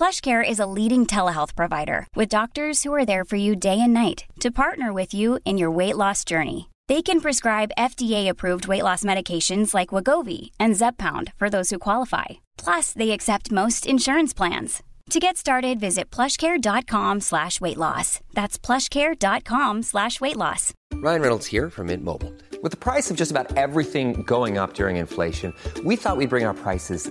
PlushCare is a leading telehealth provider with doctors who are there for you day and night to partner with you in your weight loss journey. They can prescribe FDA-approved weight loss medications like Wagovi and Zepbound for those who qualify. Plus, they accept most insurance plans. To get started, visit plushcare.com slash weight loss. That's plushcare.com slash weight loss. Ryan Reynolds here from Mint Mobile. With the price of just about everything going up during inflation, we thought we'd bring our prices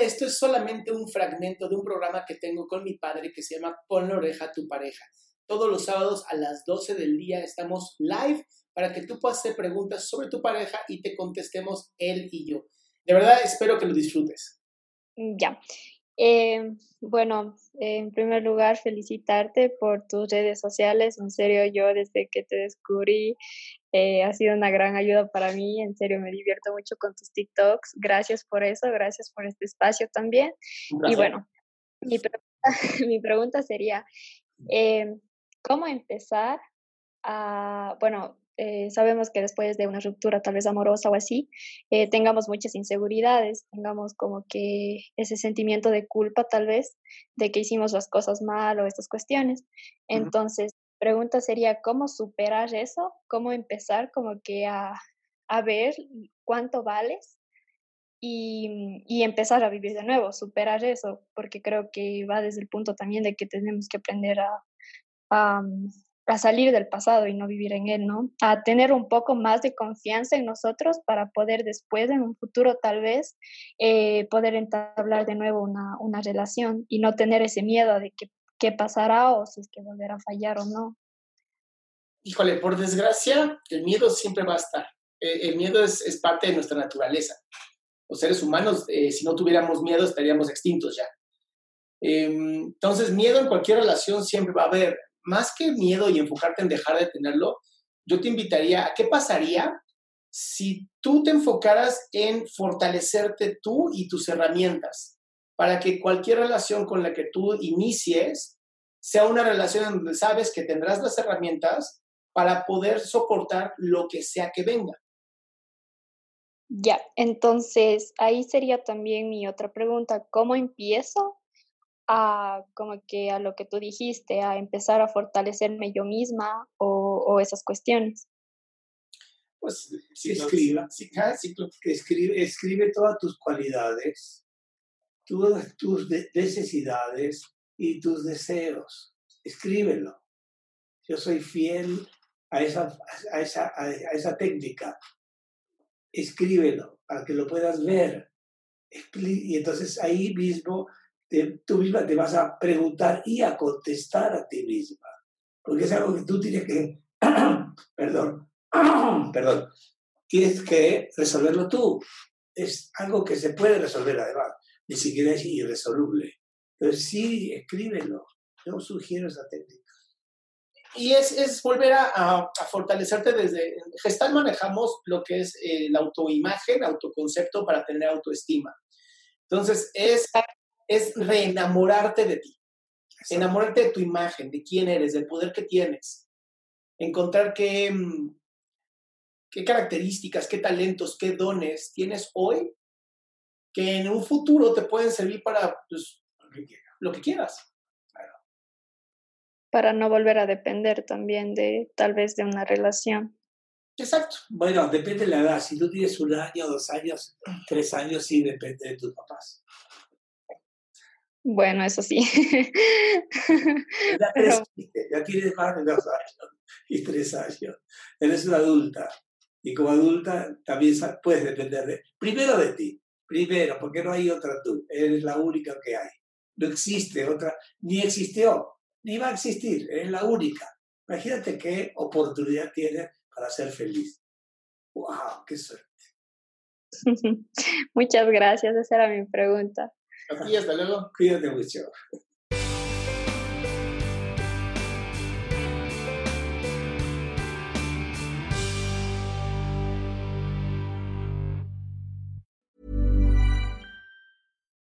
Esto es solamente un fragmento de un programa que tengo con mi padre que se llama Pon la oreja a tu pareja. Todos los sábados a las 12 del día estamos live para que tú puedas hacer preguntas sobre tu pareja y te contestemos él y yo. De verdad, espero que lo disfrutes. Ya. Eh, bueno, en primer lugar, felicitarte por tus redes sociales. En serio, yo desde que te descubrí eh, ha sido una gran ayuda para mí. En serio, me divierto mucho con tus TikToks. Gracias por eso, gracias por este espacio también. Y bueno, mi pregunta, mi pregunta sería, eh, ¿cómo empezar a, bueno, eh, sabemos que después de una ruptura tal vez amorosa o así, eh, tengamos muchas inseguridades, tengamos como que ese sentimiento de culpa tal vez de que hicimos las cosas mal o estas cuestiones. Entonces, pregunta sería, ¿cómo superar eso? ¿Cómo empezar como que a, a ver cuánto vales? Y, y, empezar a vivir de nuevo, superar eso, porque creo que va desde el punto también de que tenemos que aprender a, a, a salir del pasado y no vivir en él, ¿no? A tener un poco más de confianza en nosotros para poder después, en un futuro tal vez, eh, poder entablar de nuevo una, una, relación y no tener ese miedo de que, qué pasará o si es que volverá a fallar o no. Híjole, por desgracia, el miedo siempre va a estar. Eh, el miedo es, es, parte de nuestra naturaleza. Los seres humanos, eh, si no tuviéramos miedo, estaríamos extintos ya. Em, entonces, miedo en cualquier relación siempre va a haber más que miedo y enfocarte en dejar de tenerlo, yo te invitaría a qué pasaría si tú te enfocaras en fortalecerte tú y tus herramientas para que cualquier relación con la que tú inicies sea una relación donde sabes que tendrás las herramientas para poder soportar lo que sea que venga. Ya, entonces ahí sería también mi otra pregunta, ¿cómo empiezo a como que a lo que tú dijiste, a empezar a fortalecerme yo misma o, o esas cuestiones? Pues sí, escriba, sí, sí, escribe, escribe todas tus cualidades, todas tus necesidades y tus deseos. Escríbelo. Yo soy fiel a esa, a esa, a esa técnica. Escríbelo para que lo puedas ver. Y entonces ahí mismo tú misma te vas a preguntar y a contestar a ti misma. Porque es algo que tú tienes que, perdón, perdón, tienes que resolverlo tú. Es algo que se puede resolver además, ni siquiera es irresoluble. Entonces sí, escríbelo. Yo sugiero esa técnica. Y es, es volver a, a, fortalecerte desde... Gestal manejamos lo que es eh, la autoimagen, autoconcepto para tener autoestima. Entonces, es es reenamorarte de ti, enamorarte de tu imagen, de quién eres, del poder que tienes, encontrar qué, mm, qué características, qué talentos, qué dones tienes hoy que en un futuro te pueden servir para pues, lo que quieras. Claro. Para no volver a depender también de tal vez de una relación. Exacto. Bueno, depende de la edad. Si tú tienes un año, dos años, tres años, sí depende de tus papás. Bueno, eso sí. Ya, Pero... ya tienes más de dos años y tres años. Eres una adulta. Y como adulta también puedes depender de, primero de ti, primero, porque no hay otra tú, eres la única que hay. No existe otra, ni existió, ni va a existir, eres la única. Imagínate qué oportunidad tienes para ser feliz. ¡Wow! ¡Qué suerte! Muchas gracias, esa era mi pregunta. Y hasta luego. Cuídate mucho.